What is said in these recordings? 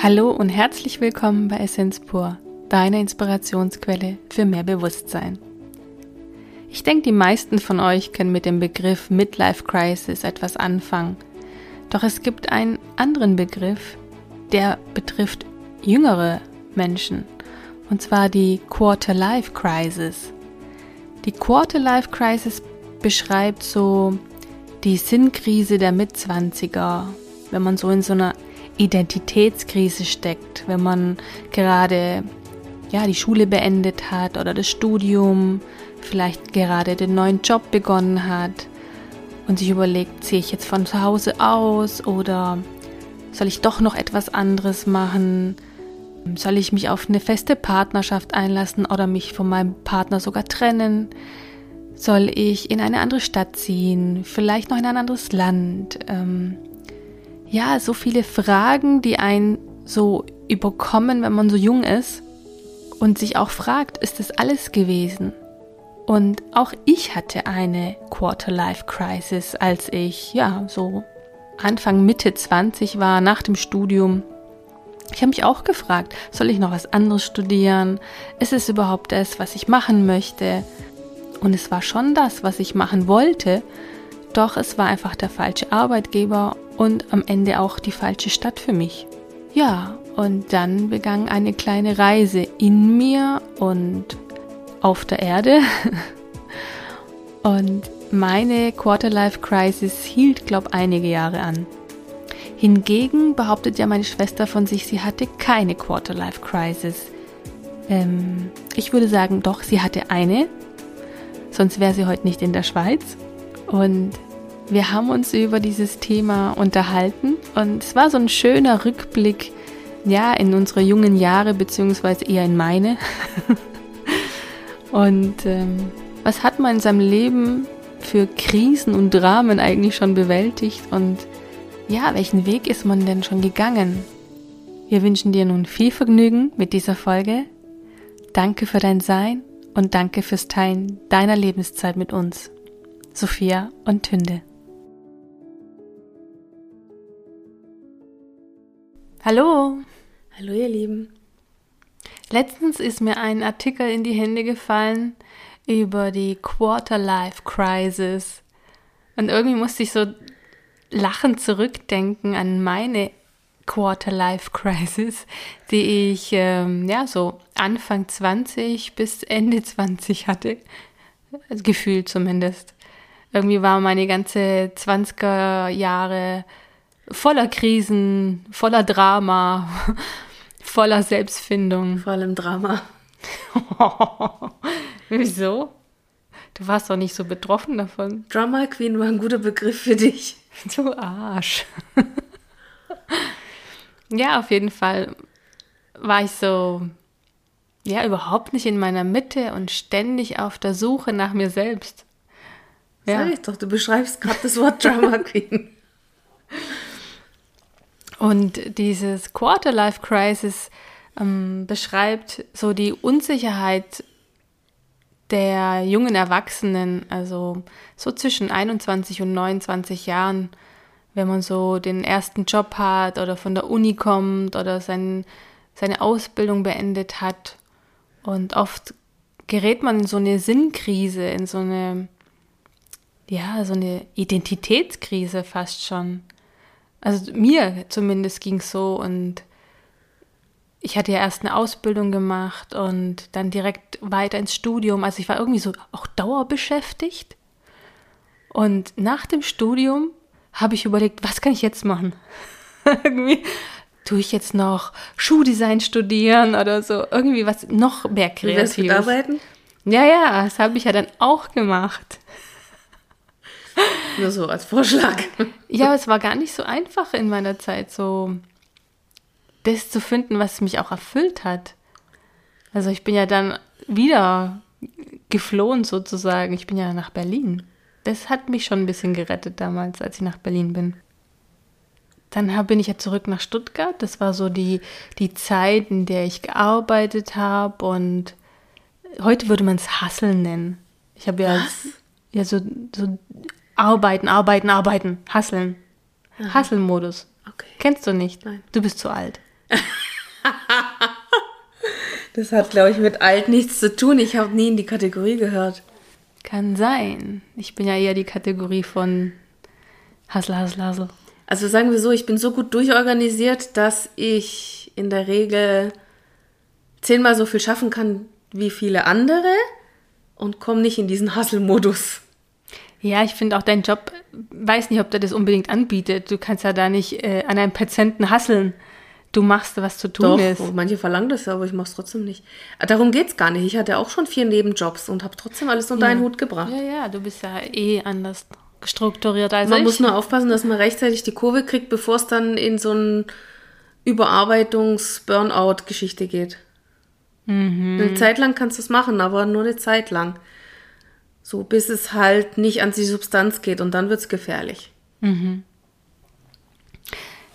Hallo und herzlich willkommen bei Essenz Pur, deiner Inspirationsquelle für mehr Bewusstsein. Ich denke, die meisten von euch können mit dem Begriff Midlife Crisis etwas anfangen. Doch es gibt einen anderen Begriff, der betrifft jüngere Menschen, und zwar die Quarter Life Crisis. Die Quarter Life Crisis beschreibt so die Sinnkrise der Mitzwanziger, wenn man so in so einer Identitätskrise steckt, wenn man gerade ja die Schule beendet hat oder das Studium, vielleicht gerade den neuen Job begonnen hat und sich überlegt, ziehe ich jetzt von zu Hause aus oder soll ich doch noch etwas anderes machen? Soll ich mich auf eine feste Partnerschaft einlassen oder mich von meinem Partner sogar trennen? Soll ich in eine andere Stadt ziehen? Vielleicht noch in ein anderes Land? Ähm, ja, so viele Fragen, die einen so überkommen, wenn man so jung ist und sich auch fragt, ist das alles gewesen? Und auch ich hatte eine Quarter-Life-Crisis, als ich, ja, so Anfang, Mitte 20 war, nach dem Studium. Ich habe mich auch gefragt, soll ich noch was anderes studieren? Ist es überhaupt das, was ich machen möchte? Und es war schon das, was ich machen wollte, doch es war einfach der falsche Arbeitgeber und am Ende auch die falsche Stadt für mich. Ja, und dann begann eine kleine Reise in mir und auf der Erde. und meine Quarterlife Crisis hielt, glaube einige Jahre an. Hingegen behauptet ja meine Schwester von sich, sie hatte keine Quarterlife Crisis. Ähm, ich würde sagen, doch, sie hatte eine, sonst wäre sie heute nicht in der Schweiz. Und wir haben uns über dieses Thema unterhalten und es war so ein schöner Rückblick, ja, in unsere jungen Jahre, beziehungsweise eher in meine. und ähm, was hat man in seinem Leben für Krisen und Dramen eigentlich schon bewältigt und ja, welchen Weg ist man denn schon gegangen? Wir wünschen dir nun viel Vergnügen mit dieser Folge. Danke für dein Sein und danke fürs Teilen deiner Lebenszeit mit uns. Sophia und Tünde. Hallo. Hallo ihr Lieben. Letztens ist mir ein Artikel in die Hände gefallen über die Quarter Life Crisis. Und irgendwie musste ich so lachend zurückdenken an meine Quarter Life Crisis, die ich ähm, ja so Anfang 20 bis Ende 20 hatte. Gefühlt zumindest. Irgendwie war meine ganze 20er Jahre voller Krisen, voller Drama, voller Selbstfindung. Vor allem Drama. Wieso? Du warst doch nicht so betroffen davon. Drama Queen war ein guter Begriff für dich. Du Arsch. ja, auf jeden Fall war ich so, ja, überhaupt nicht in meiner Mitte und ständig auf der Suche nach mir selbst. Ja. Sag ich doch, du beschreibst gerade das Wort Drama Queen. Und dieses Quarter Life Crisis ähm, beschreibt so die Unsicherheit der jungen Erwachsenen, also so zwischen 21 und 29 Jahren, wenn man so den ersten Job hat oder von der Uni kommt oder sein, seine Ausbildung beendet hat. Und oft gerät man in so eine Sinnkrise, in so eine, ja, so eine Identitätskrise fast schon. Also mir zumindest ging es so und ich hatte ja erst eine Ausbildung gemacht und dann direkt weiter ins Studium. Also ich war irgendwie so auch dauerbeschäftigt. Und nach dem Studium habe ich überlegt, was kann ich jetzt machen? irgendwie tue ich jetzt noch Schuhdesign studieren oder so, irgendwie was noch mehr kreatives. Du arbeiten? Ja, ja, das habe ich ja dann auch gemacht. Nur so als Vorschlag. Ja, aber es war gar nicht so einfach in meiner Zeit, so das zu finden, was mich auch erfüllt hat. Also ich bin ja dann wieder geflohen sozusagen. Ich bin ja nach Berlin. Das hat mich schon ein bisschen gerettet damals, als ich nach Berlin bin. Dann bin ich ja zurück nach Stuttgart. Das war so die, die Zeit, in der ich gearbeitet habe und heute würde man es Hasseln nennen. Ich habe ja, ja so, so arbeiten, arbeiten, arbeiten, hasseln. Hasseln-Modus. Okay. Kennst du nicht? Nein. Du bist zu alt. das hat, glaube ich, mit alt nichts zu tun. Ich habe nie in die Kategorie gehört. Kann sein. Ich bin ja eher die Kategorie von Hassel, Hassel, Hassel. Also sagen wir so, ich bin so gut durchorganisiert, dass ich in der Regel zehnmal so viel schaffen kann wie viele andere und komme nicht in diesen Hustle-Modus. Ja, ich finde auch dein Job, weiß nicht, ob der das unbedingt anbietet. Du kannst ja da nicht äh, an einem Patienten hasseln. Du machst, was zu tun Doch, ist. manche verlangen das ja, aber ich mache es trotzdem nicht. Darum geht es gar nicht. Ich hatte auch schon vier Nebenjobs und habe trotzdem alles unter ja. einen Hut gebracht. Ja, ja, du bist ja eh anders strukturiert als Man ich. muss nur aufpassen, dass man rechtzeitig die Kurve kriegt, bevor es dann in so eine Überarbeitungs-Burnout-Geschichte geht. Mhm. Eine Zeit lang kannst du es machen, aber nur eine Zeit lang. So, bis es halt nicht an die Substanz geht und dann wird es gefährlich.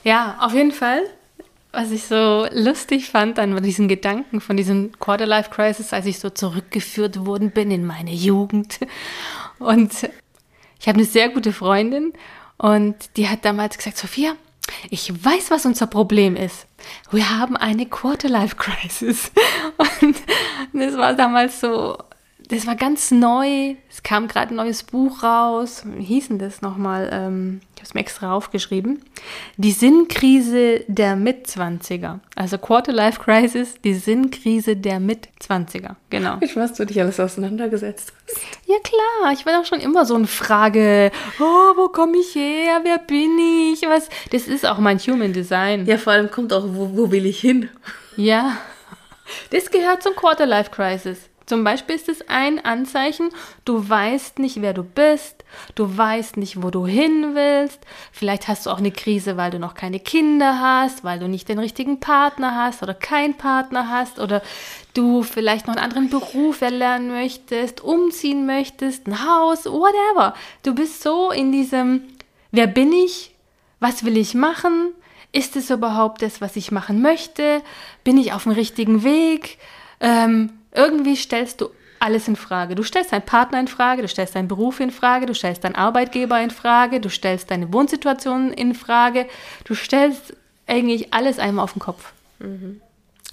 Ja, auf jeden Fall. Was ich so lustig fand an diesen Gedanken von diesem Quarterlife Crisis, als ich so zurückgeführt worden bin in meine Jugend. Und ich habe eine sehr gute Freundin und die hat damals gesagt, Sophia, ich weiß, was unser Problem ist. Wir haben eine Quarterlife Crisis. Und das war damals so, das war ganz neu. Es kam gerade ein neues Buch raus. Wie hieß denn das nochmal? Ähm, ich habe es mir extra aufgeschrieben. Die Sinnkrise der Mitzwanziger. Also Quarterlife Crisis, die Sinnkrise der Mitzwanziger. Genau. Ich weiß, du dich alles auseinandergesetzt hast. Ja klar, ich war doch schon immer so eine Frage. Oh, wo komme ich her? Wer bin ich? Was? Das ist auch mein Human Design. Ja, vor allem kommt auch, wo, wo will ich hin? Ja, das gehört zum Quarterlife Crisis. Zum Beispiel ist es ein Anzeichen, du weißt nicht, wer du bist, du weißt nicht, wo du hin willst. Vielleicht hast du auch eine Krise, weil du noch keine Kinder hast, weil du nicht den richtigen Partner hast oder keinen Partner hast oder du vielleicht noch einen anderen Beruf erlernen möchtest, umziehen möchtest, ein Haus, whatever. Du bist so in diesem, wer bin ich? Was will ich machen? Ist es überhaupt das, was ich machen möchte? Bin ich auf dem richtigen Weg? Ähm, irgendwie stellst du alles in Frage. Du stellst deinen Partner in Frage, du stellst deinen Beruf in Frage, du stellst deinen Arbeitgeber in Frage, du stellst deine Wohnsituation in Frage, du stellst eigentlich alles einmal auf den Kopf.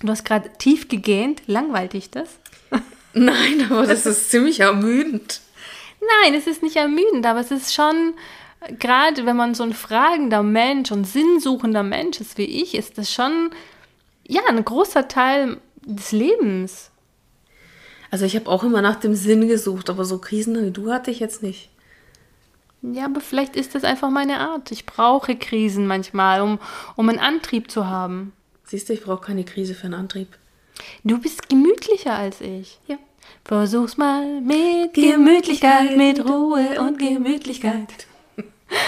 Du hast gerade tief gegähnt, langweilt dich das? Nein, aber das ist ziemlich ermüdend. Nein, es ist nicht ermüdend, aber es ist schon, gerade wenn man so ein fragender Mensch und sinnsuchender Mensch ist wie ich, ist das schon, ja, ein großer Teil des Lebens. Also ich habe auch immer nach dem Sinn gesucht, aber so Krisen wie du hatte ich jetzt nicht. Ja, aber vielleicht ist das einfach meine Art. Ich brauche Krisen manchmal, um, um einen Antrieb zu haben. Siehst du, ich brauche keine Krise für einen Antrieb. Du bist gemütlicher als ich. Ja. Versuch's mal mit Gemütlichkeit, mit Ruhe und Gemütlichkeit.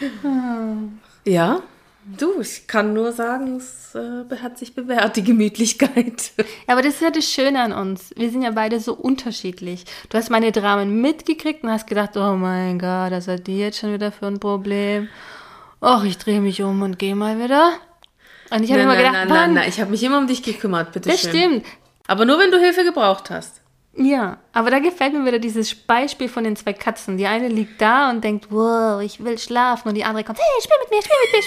Ja, du, ich kann nur sagen, es äh, hat sich bewährt, die Gemütlichkeit. Ja, aber das ist ja das Schöne an uns. Wir sind ja beide so unterschiedlich. Du hast meine Dramen mitgekriegt und hast gedacht, oh mein Gott, was hat die jetzt schon wieder für ein Problem? Och, ich drehe mich um und gehe mal wieder. Und ich habe immer gedacht, nein, nein, nein, ich habe mich immer um dich gekümmert, bitte das schön. stimmt. Aber nur, wenn du Hilfe gebraucht hast. Ja, aber da gefällt mir wieder dieses Beispiel von den zwei Katzen. Die eine liegt da und denkt, wow, ich will schlafen. Und die andere kommt, hey, spiel mit mir, spiel mit mir,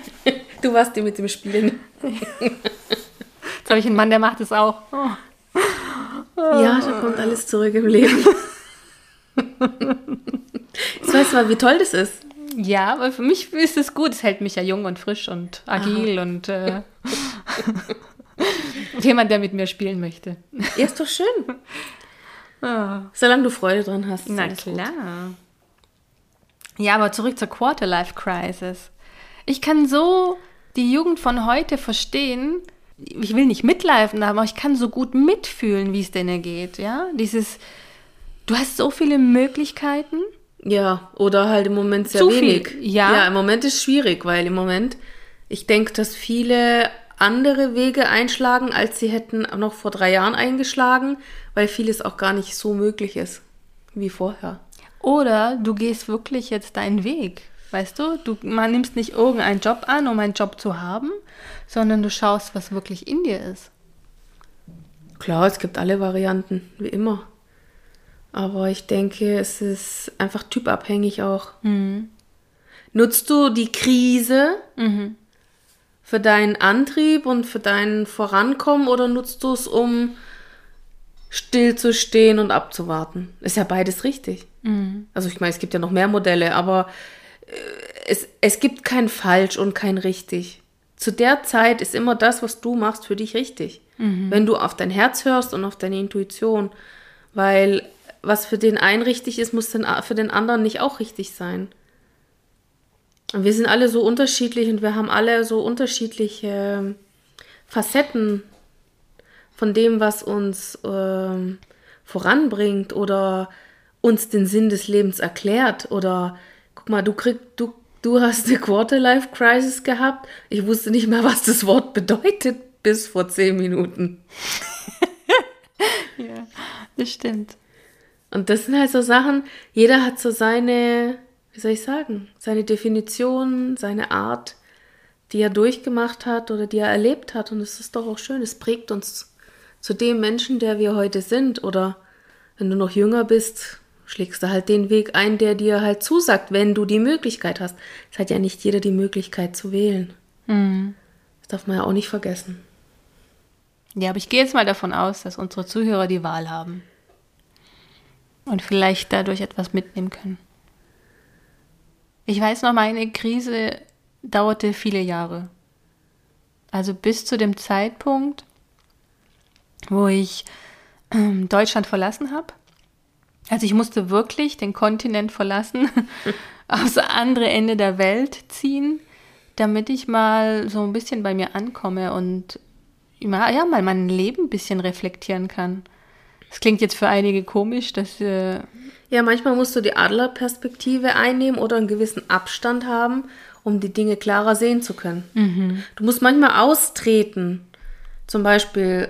spiel mit mir. Du warst die mit dem Spielen. Jetzt habe ich einen Mann, der macht es auch. Oh. Ja, da kommt alles zurück im Leben. Jetzt weißt du mal, wie toll das ist. Ja, aber für mich ist es gut. Es hält mich ja jung und frisch und agil und äh, jemand, der mit mir spielen möchte. Ja, ist doch schön. Ah. Solange du Freude dran hast. Na alles gut. klar. Ja, aber zurück zur Quarterlife Crisis. Ich kann so die Jugend von heute verstehen. Ich will nicht mitleifen, aber ich kann so gut mitfühlen, wie es denen geht. Ja, dieses, du hast so viele Möglichkeiten. Ja, oder halt im Moment sehr Zu viel, wenig. ja. ja, im Moment ist schwierig, weil im Moment, ich denke, dass viele andere Wege einschlagen, als sie hätten noch vor drei Jahren eingeschlagen, weil vieles auch gar nicht so möglich ist wie vorher. Oder du gehst wirklich jetzt deinen Weg. Weißt du, du man nimmst nicht irgendeinen Job an, um einen Job zu haben, sondern du schaust, was wirklich in dir ist. Klar, es gibt alle Varianten, wie immer. Aber ich denke, es ist einfach typabhängig auch. Nutzt du die Krise für deinen Antrieb und für dein Vorankommen oder nutzt du es, um still zu stehen und abzuwarten? Ist ja beides richtig. Mhm. Also ich meine, es gibt ja noch mehr Modelle, aber äh, es, es gibt kein falsch und kein richtig. Zu der Zeit ist immer das, was du machst, für dich richtig. Wenn du auf dein Herz hörst und auf deine Intuition. Weil was für den einen richtig ist, muss für den anderen nicht auch richtig sein. Und wir sind alle so unterschiedlich und wir haben alle so unterschiedliche Facetten von dem, was uns ähm, voranbringt oder uns den Sinn des Lebens erklärt. Oder guck mal, du kriegst, du, du hast eine Quarter-Life-Crisis gehabt. Ich wusste nicht mehr, was das Wort bedeutet bis vor zehn Minuten. Ja, das stimmt. Und das sind halt so Sachen, jeder hat so seine, wie soll ich sagen, seine Definition, seine Art, die er durchgemacht hat oder die er erlebt hat. Und es ist doch auch schön, es prägt uns zu dem Menschen, der wir heute sind. Oder wenn du noch jünger bist, schlägst du halt den Weg ein, der dir halt zusagt, wenn du die Möglichkeit hast. Es hat ja nicht jeder die Möglichkeit zu wählen. Mhm. Das darf man ja auch nicht vergessen. Ja, aber ich gehe jetzt mal davon aus, dass unsere Zuhörer die Wahl haben. Und vielleicht dadurch etwas mitnehmen können. Ich weiß noch, meine Krise dauerte viele Jahre. Also bis zu dem Zeitpunkt, wo ich ähm, Deutschland verlassen habe. Also ich musste wirklich den Kontinent verlassen, aufs andere Ende der Welt ziehen, damit ich mal so ein bisschen bei mir ankomme und ja, mal mein Leben ein bisschen reflektieren kann. Das klingt jetzt für einige komisch, dass äh, Ja, manchmal musst du die Adlerperspektive einnehmen oder einen gewissen Abstand haben, um die Dinge klarer sehen zu können. Du musst manchmal austreten. Zum Beispiel,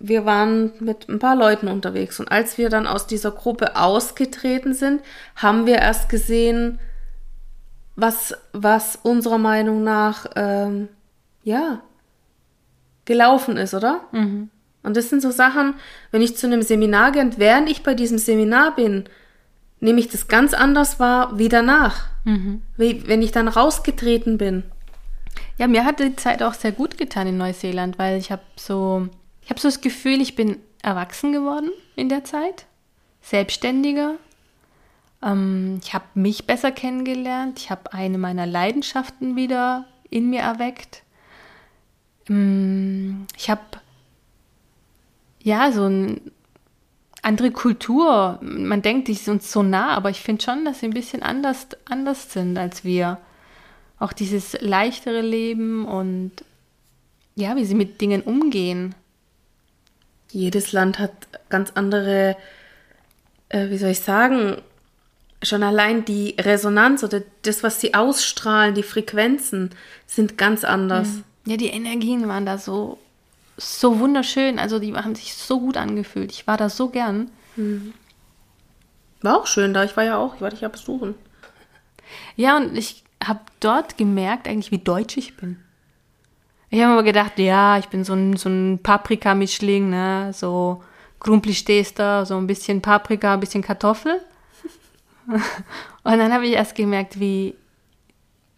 wir waren mit ein paar Leuten unterwegs und als wir dann aus dieser Gruppe ausgetreten sind, haben wir erst gesehen, was, was unserer Meinung nach, ähm, ja, gelaufen ist, oder? Und das sind so Sachen, wenn ich zu einem Seminar gehe und während ich bei diesem Seminar bin, nehme ich das ganz anders wahr wie danach. Wie, wenn ich dann rausgetreten bin. Ja, mir hat die Zeit auch sehr gut getan in Neuseeland, weil ich habe so, ich habe so das Gefühl, ich bin erwachsen geworden in der Zeit, selbstständiger. Ähm, ich habe mich besser kennengelernt. Ich habe eine meiner Leidenschaften wieder in mir erweckt. Ähm, ich habe ja so eine andere Kultur. Man denkt, die sind uns so nah, aber ich finde schon, dass sie ein bisschen anders, anders sind als wir. Auch dieses leichtere Leben und ja, wie sie mit Dingen umgehen. Jedes Land hat ganz andere, äh, wie soll ich sagen, schon allein die Resonanz oder das, was sie ausstrahlen, die Frequenzen sind ganz anders. Ja, die Energien waren da so, so wunderschön. Also die haben sich so gut angefühlt. Ich war da so gern. War auch schön da. Ich war ja auch, ich war dich ja besuchen. Ja, und ich habe dort gemerkt, eigentlich, wie deutsch ich bin. Ich habe immer gedacht, ja, ich bin so ein, so ein Paprika-Mischling, ne? so da, so ein bisschen Paprika, ein bisschen Kartoffel. Und dann habe ich erst gemerkt, wie,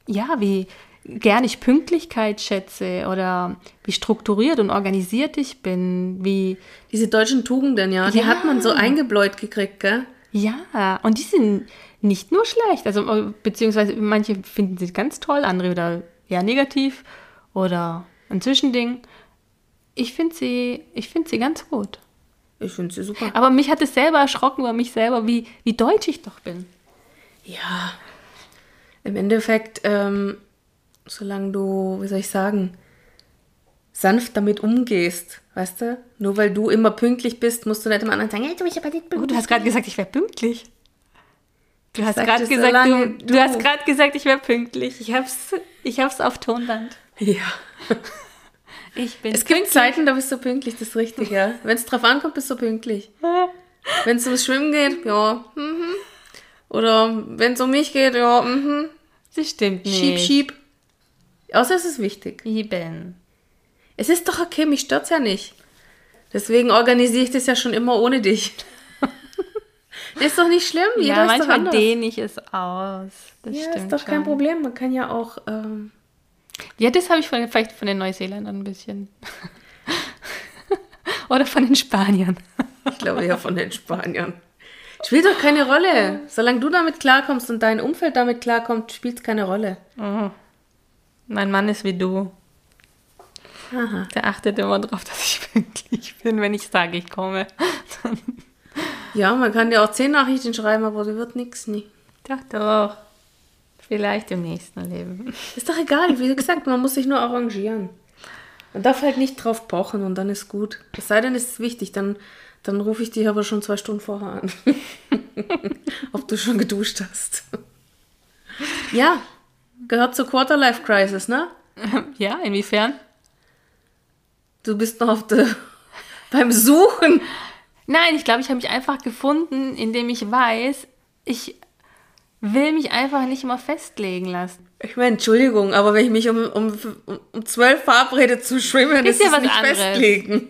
ja, wie gern ich Pünktlichkeit schätze oder wie strukturiert und organisiert ich bin, wie, Diese deutschen Tugenden, ja, die Ja. hat man so eingebläut gekriegt, gell? ja, und die sind nicht nur schlecht, also äh, beziehungsweise manche finden sie ganz toll, andere wieder eher negativ oder ein Zwischending. Ich finde sie, ich finde sie ganz gut. Ich finde sie super. Aber mich hat es selber erschrocken über mich selber, wie, wie deutsch ich doch bin. Ja, im Endeffekt, ähm, solange du, wie soll ich sagen, sanft damit umgehst, weißt du? Nur weil du immer pünktlich bist, musst du nicht dem anderen sagen, hey, du bist aber nicht Oh, pünktlich. du hast gerade gesagt, ich wäre pünktlich. Du hast gerade gesagt, du, du- du hast gerade gesagt, ich wäre pünktlich. Ich hab's, ich hab's auf Tonband. Ja. Ich bin Es gibt Zeiten, da bist du pünktlich, das ist richtig, ja. Wenn es drauf ankommt, bist du pünktlich. Wenn es ums Schwimmen geht, ja. Mhm. Oder wenn es um mich geht, ja. Mhm. Das stimmt nicht. Schieb, schieb. Außer es ist wichtig. Eben. Es ist doch okay, mich stört's ja nicht. Deswegen organisiere ich das ja schon immer ohne dich. das ist doch nicht schlimm. Jeder Ja, manchmal dehne ich es aus. Das Ja, ist doch kein schon. Problem. Man kann ja auch. Ähm, Ja, das habe ich von, vielleicht von den Neuseeländern ein bisschen. Oder von den Spaniern. Ich glaube ja von den Spaniern. Spielt doch keine Rolle. Solange du damit klarkommst und dein Umfeld damit klarkommt, spielt es keine Rolle. Oh. Mein Mann ist wie du. Aha. Der achtet immer darauf, dass ich pünktlich bin, wenn ich sage, ich komme. Ja, man kann dir auch zehn Nachrichten schreiben, aber sie wird nichts nie. Doch, doch. Vielleicht im nächsten Leben. Ist doch egal, wie gesagt, man muss sich nur arrangieren. Man darf halt nicht drauf pochen und dann ist gut. Es sei denn, es ist wichtig, dann, dann rufe ich dich aber schon zwei Stunden vorher an. Ob du schon geduscht hast. Ja, gehört zur Quarterlife Crisis, ne? Ja, inwiefern? Du bist noch auf der, beim Suchen. Nein, ich glaube, ich habe mich einfach gefunden, indem ich weiß, ich will mich einfach nicht immer festlegen lassen. Ich meine, Entschuldigung, aber wenn ich mich um, um, um zwölf verabrede zu schwimmen, Ist ist, ja was nicht anderes. festlegen.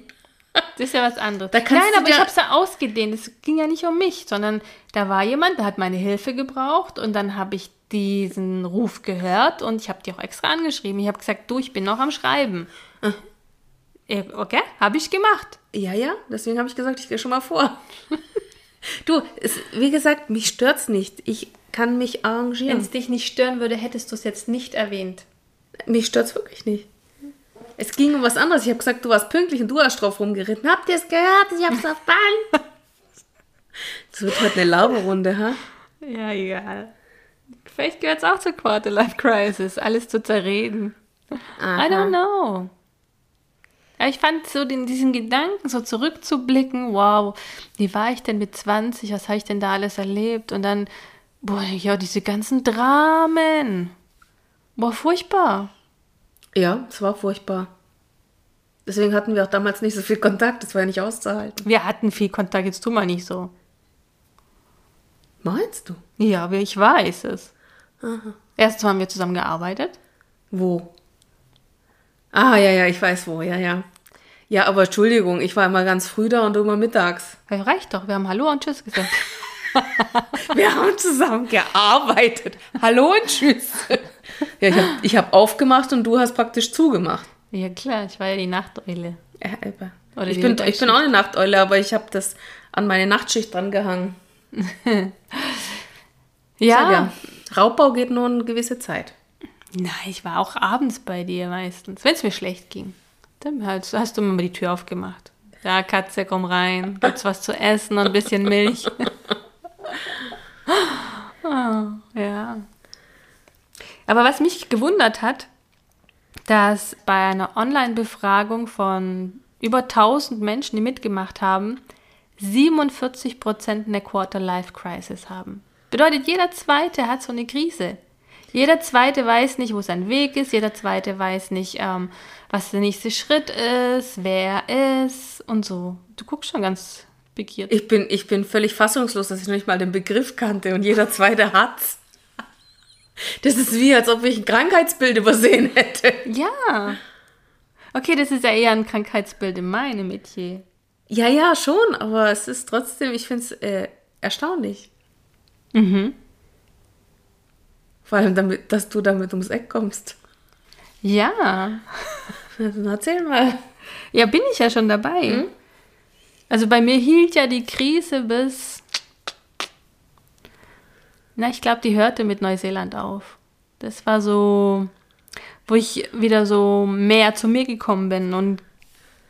Das ist ja was anderes. Nein, aber ich habe es ja ausgedehnt. Es ging ja nicht um mich, sondern da war jemand, der hat meine Hilfe gebraucht und dann habe ich diesen Ruf gehört und ich habe die auch extra angeschrieben. Ich habe gesagt, du, ich bin noch am Schreiben. Äh, Okay, habe ich gemacht. Ja, ja, deswegen habe ich gesagt, ich gehe schon mal vor. du, es, wie gesagt, mich stört's nicht. Ich kann mich Wenn arrangieren. es dich nicht stören würde, hättest du es jetzt nicht erwähnt. Mich stört's wirklich nicht. Es ging um was anderes. Ich habe gesagt, du warst pünktlich und du hast drauf rumgeritten. Habt ihr es gehört? Ich hab's auf Band. Das wird heute eine Laberrunde, ha? Ja, egal. Vielleicht gehört es auch zur Quarter-Life Crisis, alles zu zerreden. I don't know. Aber ich fand so den, diesen Gedanken, so zurückzublicken, wow, wie war ich denn mit 20, was habe ich denn da alles erlebt? Und dann, boah, ja, diese ganzen Dramen. Boah, furchtbar. Ja, es war furchtbar. Deswegen hatten wir auch damals nicht so viel Kontakt. Das war ja nicht auszuhalten. Wir hatten viel Kontakt, jetzt tu mal nicht so. Meinst du? Ja, aber ich weiß es. Erstens haben wir zusammen gearbeitet. Wo? Ah, ja, ja, ich weiß wo, ja, ja. Ja, aber Entschuldigung, ich war immer ganz früh da und du immer mittags. Ja, reicht doch, wir haben Hallo und Tschüss gesagt. Wir haben zusammen gearbeitet. Hallo und tschüss. Ja, ich habe ich hab aufgemacht und du hast praktisch zugemacht. Ja, klar, ich war ja die Nachteule. Ja, aber Oder ich, bin, ich bin auch eine Nachteule, aber ich habe das an meine Nachtschicht dran gehangen. Ja. Ja, Raubbau geht nur eine gewisse Zeit. Nein, ich war auch abends bei dir meistens, wenn es mir schlecht ging. Dann hast, hast du mir mal die Tür aufgemacht. Ja, Katze, komm rein. Gibt's was zu essen und ein bisschen Milch. oh, ja. Aber was mich gewundert hat, dass bei einer Online-Befragung von über 1000 Menschen, die mitgemacht haben, 47 Prozent eine Quarter-Life-Crisis haben. Bedeutet, jeder Zweite hat so eine Krise. Jeder Zweite weiß nicht, wo sein Weg ist. Jeder Zweite weiß nicht, ähm, was der nächste Schritt ist, wer er ist und so. Du guckst schon ganz pikiert. Ich bin, ich bin völlig fassungslos, dass ich noch nicht mal den Begriff kannte und jeder zweite hat's. Das ist wie, als ob ich ein Krankheitsbild übersehen hätte. Ja. Okay, das ist ja eher ein Krankheitsbild in meinem Metier. Ja, ja, schon, aber es ist trotzdem, ich finde es äh, erstaunlich. Mhm. Vor allem, damit, dass du damit ums Eck kommst. Ja. Also, erzähl mal. Ja, bin ich ja schon dabei. Also bei mir hielt ja die Krise bis. Na, ich glaube, die hörte mit Neuseeland auf. Das war so, wo ich wieder so mehr zu mir gekommen bin und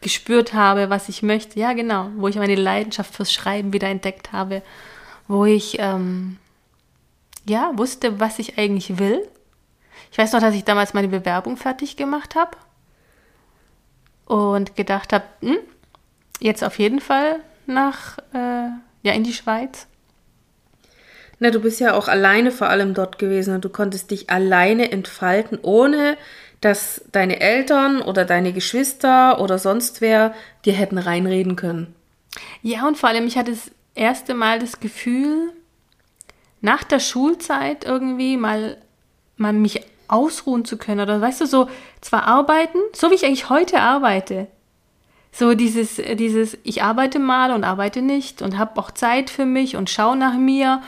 gespürt habe, was ich möchte. Ja, genau. Wo ich meine Leidenschaft fürs Schreiben wieder entdeckt habe. Wo ich, ähm, ja, wusste, was ich eigentlich will. Ich weiß noch, dass ich damals meine Bewerbung fertig gemacht habe und gedacht habe, hm, jetzt auf jeden Fall nach, äh, ja, in die Schweiz. Na, du bist ja auch alleine vor allem dort gewesen und du konntest dich alleine entfalten, ohne dass deine Eltern oder deine Geschwister oder sonst wer dir hätten reinreden können. Ja, und vor allem, ich hatte das erste Mal das Gefühl, nach der Schulzeit irgendwie mal, mal mich ausruhen zu können. Oder weißt du, so zwar arbeiten, so wie ich eigentlich heute arbeite. So dieses, dieses, ich arbeite mal und arbeite nicht und habe auch Zeit für mich und schaue nach mir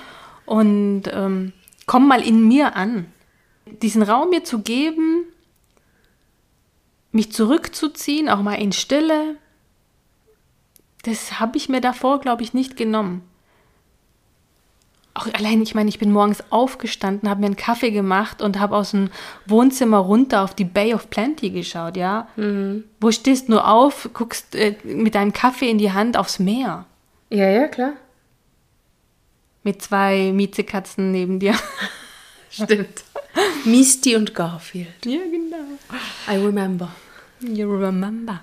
und ähm, komm mal in mir an. Diesen Raum mir zu geben, mich zurückzuziehen, auch mal in Stille, das habe ich mir davor, glaube ich, nicht genommen. Auch allein, ich meine, ich bin morgens aufgestanden, habe mir einen Kaffee gemacht und habe aus dem Wohnzimmer runter auf die Bay of Plenty geschaut, ja. Mhm. Wo stehst nur auf, guckst äh, mit deinem Kaffee in die Hand aufs Meer. Ja, ja, klar. Mit zwei Miezekatzen neben dir. Stimmt. Misty und Garfield. Ja, genau. I remember. You remember.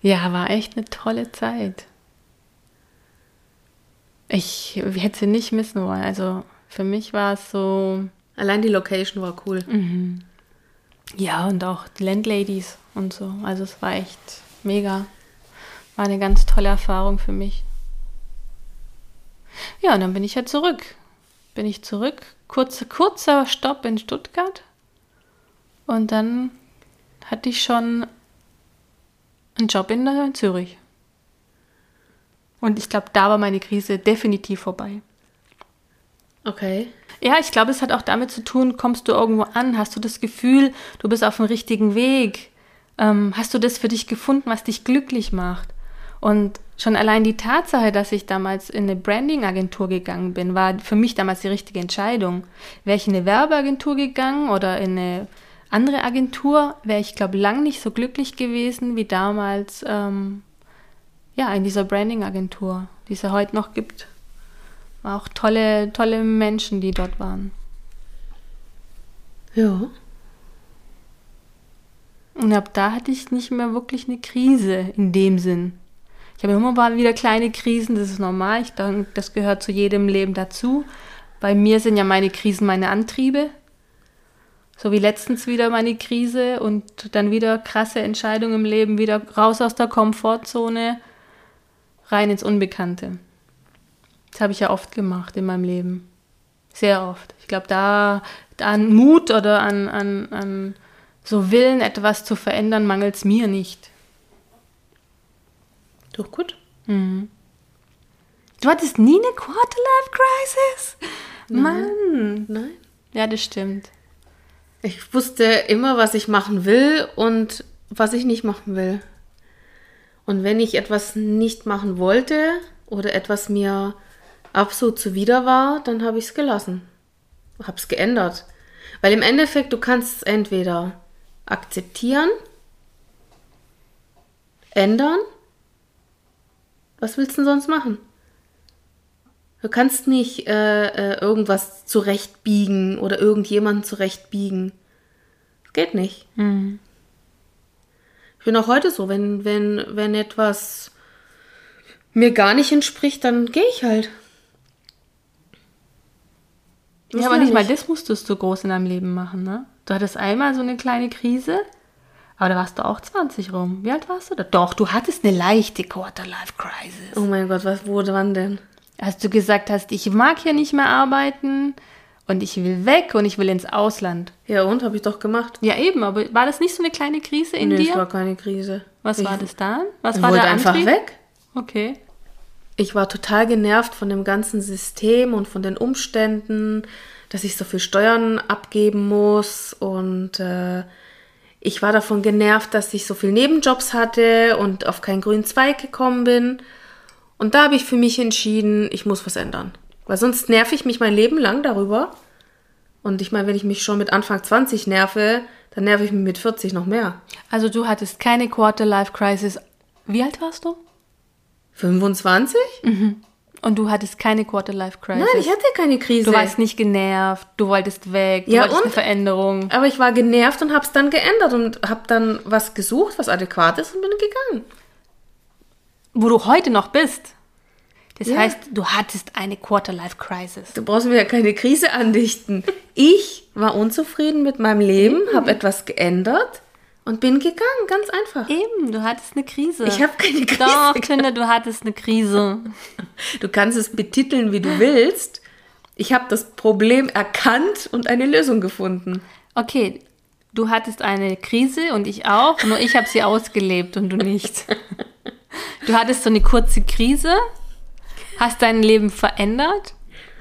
Ja, war echt eine tolle Zeit. Ich hätte sie nicht missen wollen. Also für mich war es so. Allein die Location war cool. Mhm. Ja, und auch die Landladies und so. Also es war echt mega. War eine ganz tolle Erfahrung für mich. Ja, und dann bin ich ja zurück. Bin ich zurück. Kurze, kurzer Stopp in Stuttgart. Und dann hatte ich schon einen Job in, in Zürich. Und ich glaube, da war meine Krise definitiv vorbei. Okay. Ja, ich glaube, es hat auch damit zu tun, kommst du irgendwo an, hast du das Gefühl, du bist auf dem richtigen Weg, ähm, hast du das für dich gefunden, was dich glücklich macht. Und schon allein die Tatsache, dass ich damals in eine Branding-Agentur gegangen bin, war für mich damals die richtige Entscheidung. Wäre ich in eine Werbeagentur gegangen oder in eine andere Agentur, wäre ich, glaube lang nicht so glücklich gewesen wie damals ähm, ja, in dieser Branding-Agentur, die es ja heute noch gibt. War auch tolle, tolle Menschen, die dort waren. Ja. Und ab da hatte ich nicht mehr wirklich eine Krise in dem Sinn. Ich habe immer mal wieder kleine Krisen, das ist normal. Ich denke, das gehört zu jedem Leben dazu. Bei mir sind ja meine Krisen meine Antriebe. So wie letztens wieder meine Krise und dann wieder krasse Entscheidungen im Leben, wieder raus aus der Komfortzone, rein ins Unbekannte. Das habe ich ja oft gemacht in meinem Leben. Sehr oft. Ich glaube, da, an Mut oder an, an, an so Willen, etwas zu verändern, mangelt es mir nicht. Doch gut. Mhm. Du hattest nie eine Quarter-Life-Crisis? Mann. Nein. Ja, das stimmt. Ich wusste immer, was ich machen will und was ich nicht machen will. Und wenn ich etwas nicht machen wollte oder etwas mir absolut zuwider war, dann habe ich es gelassen. Habe es geändert. Weil im Endeffekt, du kannst es entweder akzeptieren, ändern. Was willst du denn sonst machen? Du kannst nicht äh, äh, irgendwas zurechtbiegen oder irgendjemanden zurechtbiegen. Das geht nicht. Mhm. Ich bin auch heute so, wenn, wenn, wenn etwas mir gar nicht entspricht, dann gehe ich halt. ja, aber nicht mal das musstest du groß in deinem Leben machen, ne? Du hattest einmal so eine kleine Krise, aber da warst du auch 20 rum. Wie alt warst du da? Doch, du hattest eine leichte Quarter-Life-Crisis. Oh mein Gott, was wurde wann denn? Als du gesagt hast, ich mag hier nicht mehr arbeiten, und ich will weg und ich will ins Ausland. Ja, und? Habe ich doch gemacht. Ja, eben, aber war das nicht so eine kleine Krise in nee, dir? Nee, das war keine Krise. Was ich, war das dann? Was ich war wollte der einfach Antrieb? weg. Okay. Ich war total genervt von dem ganzen System und von den Umständen, dass ich so viel Steuern abgeben muss und äh, ich war davon genervt, dass ich so viel Nebenjobs hatte und auf keinen grünen Zweig gekommen bin. Und da habe ich für mich entschieden, ich muss was ändern. Weil sonst nerv ich mich mein Leben lang darüber. Und ich meine, wenn ich mich schon mit Anfang 20 nerve, dann nerv ich mich mit 40 noch mehr. Also du hattest keine Quarter-Life-Crisis. Wie alt warst du? 25? Mhm. Und du hattest keine Quarter-Life-Crisis? Nein, ich hatte keine Krise. Du warst nicht genervt, du wolltest weg, du Ja, wolltest und? eine Veränderung. Aber ich war genervt und habe es dann geändert und habe dann was gesucht, was adäquat ist und bin gegangen. Wo du heute noch bist. Das Ja. heißt, du hattest eine Quarter-Life-Crisis. Du brauchst mir ja keine Krise andichten. Ich war unzufrieden mit meinem Leben, habe etwas geändert und bin gegangen, ganz einfach. Eben, du hattest eine Krise. Ich habe keine Krise. Doch, Kinder, du hattest eine Krise. Du kannst es betiteln, wie du willst. Ich habe das Problem erkannt und eine Lösung gefunden. Okay, du hattest eine Krise und ich auch, nur ich habe sie ausgelebt und du nicht. Du hattest so eine kurze Krise, hast dein Leben verändert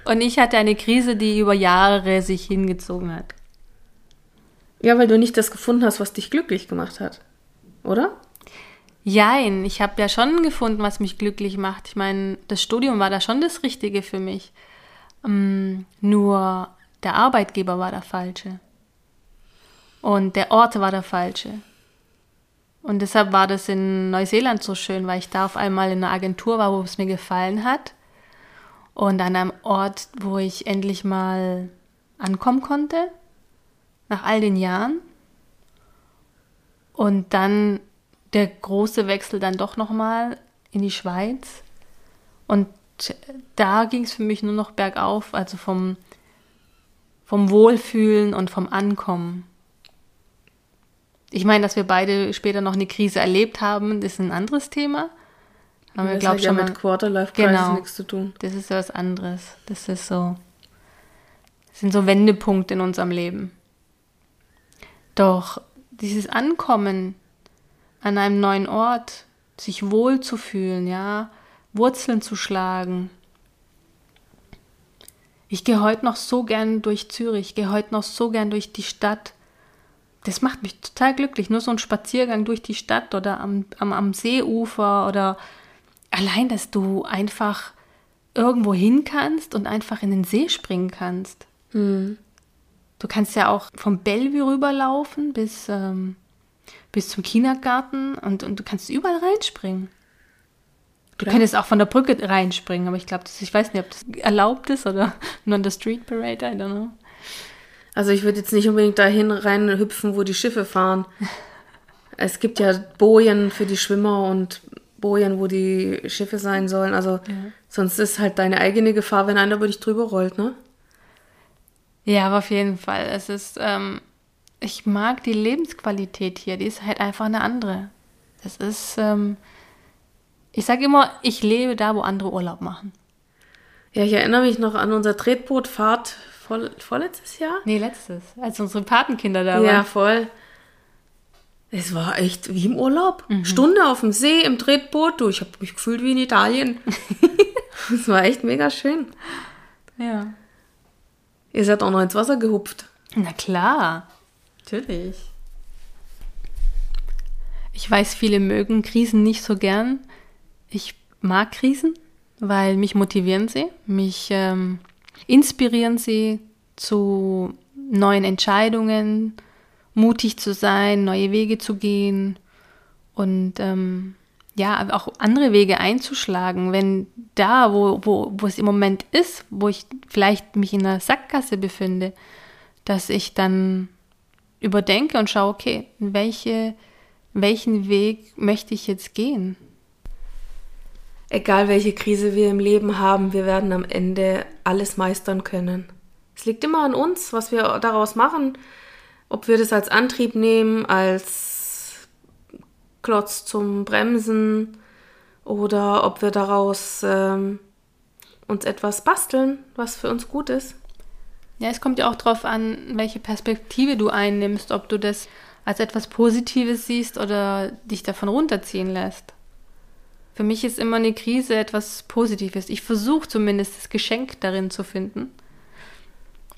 und ich hatte eine Krise, die über Jahre sich hingezogen hat. Ja, weil du nicht das gefunden hast, was dich glücklich gemacht hat. Oder? Jein, ich habe ja schon gefunden, was mich glücklich macht. Ich meine, das Studium war da schon das Richtige für mich. Ähm, nur der Arbeitgeber war der falsche. Und der Ort war der falsche. Und deshalb war das in Neuseeland so schön, weil ich da auf einmal in einer Agentur war, wo es mir gefallen hat. Und an einem Ort, wo ich endlich mal ankommen konnte, nach all den Jahren. Und dann der große Wechsel dann doch nochmal in die Schweiz. Und da ging es für mich nur noch bergauf, also vom, vom Wohlfühlen und vom Ankommen. Ich meine, dass wir beide später noch eine Krise erlebt haben, ist ein anderes Thema. Aber wir glauben ja schon mit Quarterlife Crisis genau, nichts zu tun. Das ist was anderes. Das ist so, das sind so Wendepunkte in unserem Leben. Doch dieses Ankommen an einem neuen Ort, sich wohl zu fühlen, ja, Wurzeln zu schlagen. Ich gehe heute noch so gern durch Zürich, gehe heute noch so gern durch die Stadt. Das macht mich total glücklich. Nur so ein Spaziergang durch die Stadt oder am, am, am Seeufer oder allein, dass du einfach irgendwo hin kannst und einfach in den See springen kannst. Mhm. Du kannst ja auch vom Bellevue rüberlaufen bis, ähm, bis zum Kindergarten und, und du kannst überall reinspringen. Du Klar. könntest auch von der Brücke reinspringen, aber ich glaube, ich weiß nicht, ob das erlaubt ist oder nur an der Street Parade, I don't know. Also ich würde jetzt nicht unbedingt dahin reinhüpfen, wo die Schiffe fahren. Es gibt ja Bojen für die Schwimmer und Bojen, wo die Schiffe sein sollen. Also ja. sonst ist halt deine eigene Gefahr, wenn einer über dich drüber rollt, ne? Ja, aber auf jeden Fall. Es ist, ähm, ich mag die Lebensqualität hier, die ist halt einfach eine andere. Es ist, ähm, ich sage immer, ich lebe da, wo andere Urlaub machen. Ja, ich erinnere mich noch an unsere Tretbootfahrt vor, vorletztes Jahr. Nee, letztes, als unsere Patenkinder da waren. Ja, voll. Es war echt wie im Urlaub. Mhm. Stunde auf dem See im Tretboot. Du, ich habe mich gefühlt wie in Italien. Es war echt mega schön. Ja. Ihr seid auch noch ins Wasser gehupft. Na klar. Natürlich. Ich weiß, viele mögen Krisen nicht so gern. Ich mag Krisen, weil mich motivieren sie, mich ähm, inspirieren sie zu neuen Entscheidungen, mutig zu sein, neue Wege zu gehen und ähm, ja, auch andere Wege einzuschlagen, wenn da, wo, wo, wo es im Moment ist, wo ich vielleicht mich in einer Sackgasse befinde, dass ich dann überdenke und schaue, okay, welche, welchen Weg möchte ich jetzt gehen? Egal welche Krise wir im Leben haben, wir werden am Ende alles meistern können. Es liegt immer an uns, was wir daraus machen, ob wir das als Antrieb nehmen, als Klotz zum Bremsen oder ob wir daraus ähm, uns etwas basteln, was für uns gut ist. Ja, es kommt ja auch darauf an, welche Perspektive du einnimmst, ob du das als etwas Positives siehst oder dich davon runterziehen lässt. Für mich ist immer eine Krise etwas Positives. Ich versuche zumindest das Geschenk darin zu finden.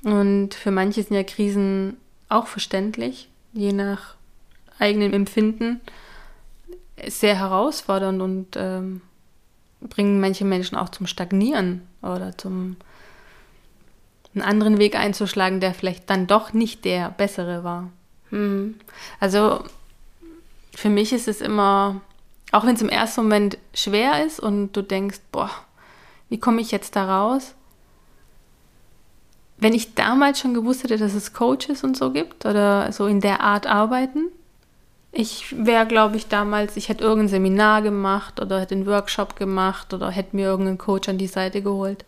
Und für manche sind ja Krisen auch verständlich, je nach eigenem Empfinden, sehr herausfordernd und ähm, bringen manche Menschen auch zum Stagnieren oder zum einen anderen Weg einzuschlagen, der vielleicht dann doch nicht der bessere war. Hm. Also für mich ist es immer, auch wenn es im ersten Moment schwer ist und du denkst, boah, wie komme ich jetzt da raus? Wenn ich damals schon gewusst hätte, dass es Coaches und so gibt oder so in der Art arbeiten, ich wäre, glaube ich, damals, ich hätte irgendein Seminar gemacht oder hätte einen Workshop gemacht oder hätte mir irgendeinen Coach an die Seite geholt.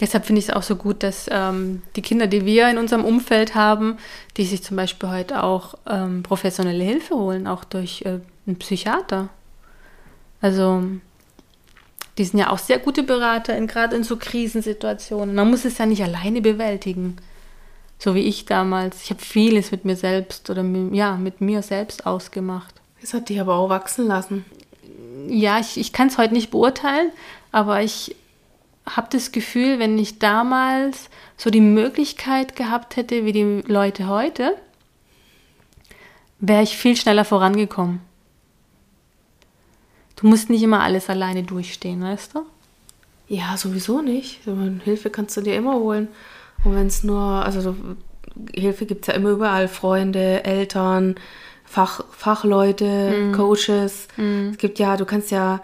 Deshalb finde ich es auch so gut, dass ähm, die Kinder, die wir in unserem Umfeld haben, die sich zum Beispiel heute auch ähm, professionelle Hilfe holen, auch durch äh, einen Psychiater. Also die sind ja auch sehr gute Berater, gerade in so Krisensituationen. Man muss es ja nicht alleine bewältigen. So wie ich damals. Ich habe vieles mit mir selbst oder ja, mit mir selbst ausgemacht. Das hat dich aber auch wachsen lassen. Ja, ich, ich kann es heute nicht beurteilen, aber ich habe das Gefühl, wenn ich damals so die Möglichkeit gehabt hätte wie die Leute heute, wäre ich viel schneller vorangekommen. Du musst nicht immer alles alleine durchstehen, weißt du? Ja, sowieso nicht. Hilfe kannst du dir immer holen. Und wenn es nur, also Hilfe gibt es ja immer überall. Freunde, Eltern, Fach, Fachleute, mm. Coaches. Mm. Es gibt ja, du kannst ja,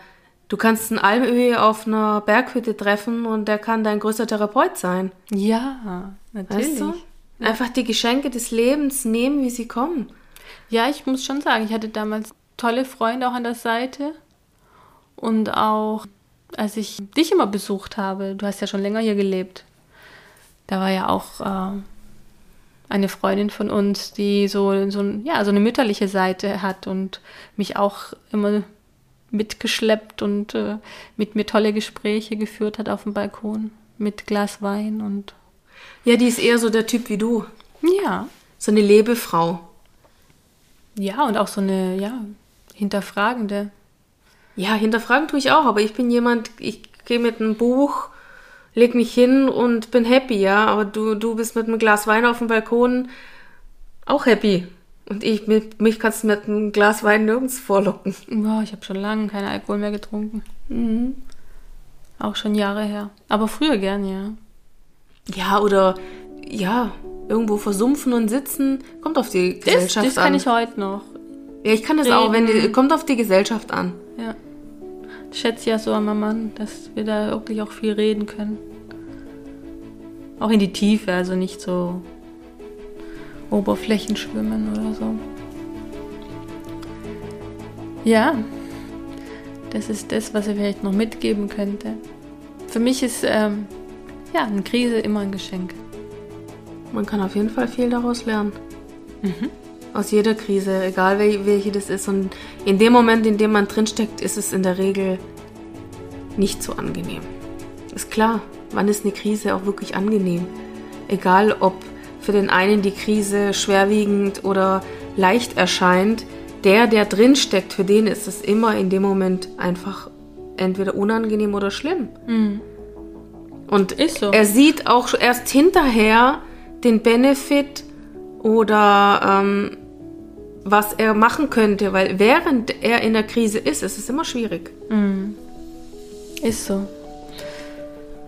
du kannst einen Almöhi auf einer Berghütte treffen und der kann dein größter Therapeut sein. Ja, natürlich. Weißt du? Ja. Einfach die Geschenke des Lebens nehmen, wie sie kommen. Ja, ich muss schon sagen, ich hatte damals tolle Freunde auch an der Seite. Und auch, als ich dich immer besucht habe, du hast ja schon länger hier gelebt, da war ja auch äh, eine Freundin von uns, die so, so, ja, so eine mütterliche Seite hat und mich auch immer mitgeschleppt und äh, mit mir tolle Gespräche geführt hat auf dem Balkon mit Glas Wein und. Ja, die ist eher so der Typ wie du. Ja. So eine Lebefrau. Ja, und auch so eine, ja, hinterfragende. Ja, hinterfragen tue ich auch, aber ich bin jemand, ich gehe mit einem Buch, leg mich hin und bin happy, ja. Aber du, du bist mit einem Glas Wein auf dem Balkon auch happy. Und ich, mit, mich kannst du mit einem Glas Wein nirgends vorlocken. Boah, ich habe schon lange keinen Alkohol mehr getrunken. Mhm. Auch schon Jahre her. Aber früher gern, ja. Ja, oder ja, irgendwo versumpfen und sitzen, kommt auf die Gesellschaft das, das an. Das kann ich heute noch. Ja, ich kann das Reden. auch, wenn die, kommt auf die Gesellschaft an. Ja schätze ja so an meinem Mann, dass wir da wirklich auch viel reden können. Auch in die Tiefe, also nicht so Oberflächen schwimmen oder so. Ja, das ist das, was ich vielleicht noch mitgeben könnte. Für mich ist ähm, ja eine Krise immer ein Geschenk. Man kann auf jeden Fall viel daraus lernen. Mhm. Aus jeder Krise, egal welche das ist. Und in dem Moment, in dem man drinsteckt, ist es in der Regel nicht so angenehm. Ist klar, wann ist eine Krise auch wirklich angenehm? Egal, ob für den einen die Krise schwerwiegend oder leicht erscheint, der, der drinsteckt, für den ist es immer in dem Moment einfach entweder unangenehm oder schlimm. Mhm. Und so. er sieht auch erst hinterher den Benefit oder ähm, was er machen könnte, weil während er in der Krise ist, ist es immer schwierig. Mhm. Ist so.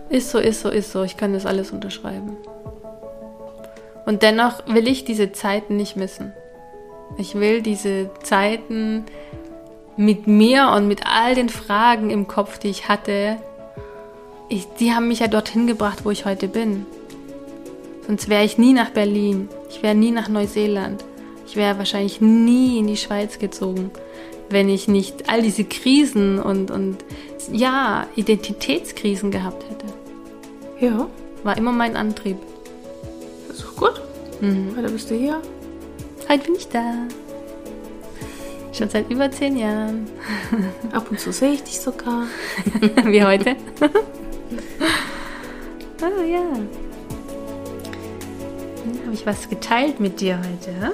Ist so, ist so, ist so. Ich kann das alles unterschreiben. Und dennoch will ich diese Zeiten nicht missen. Ich will diese Zeiten mit mir und mit all den Fragen im Kopf, die ich hatte, ich, die haben mich ja dorthin gebracht, wo ich heute bin. Sonst wäre ich nie nach Berlin. Ich wäre nie nach Neuseeland. Ich wäre wahrscheinlich nie in die Schweiz gezogen, wenn ich nicht all diese Krisen und, und ja, Identitätskrisen gehabt hätte. Ja. War immer mein Antrieb. Das ist doch gut. Mhm. Heute bist du hier. Heute bin ich da. Schon seit über zehn Jahren. Ab und zu sehe ich dich sogar. Wie heute. ah ja. Habe ich was geteilt mit dir heute?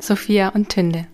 Sophia und Tünde.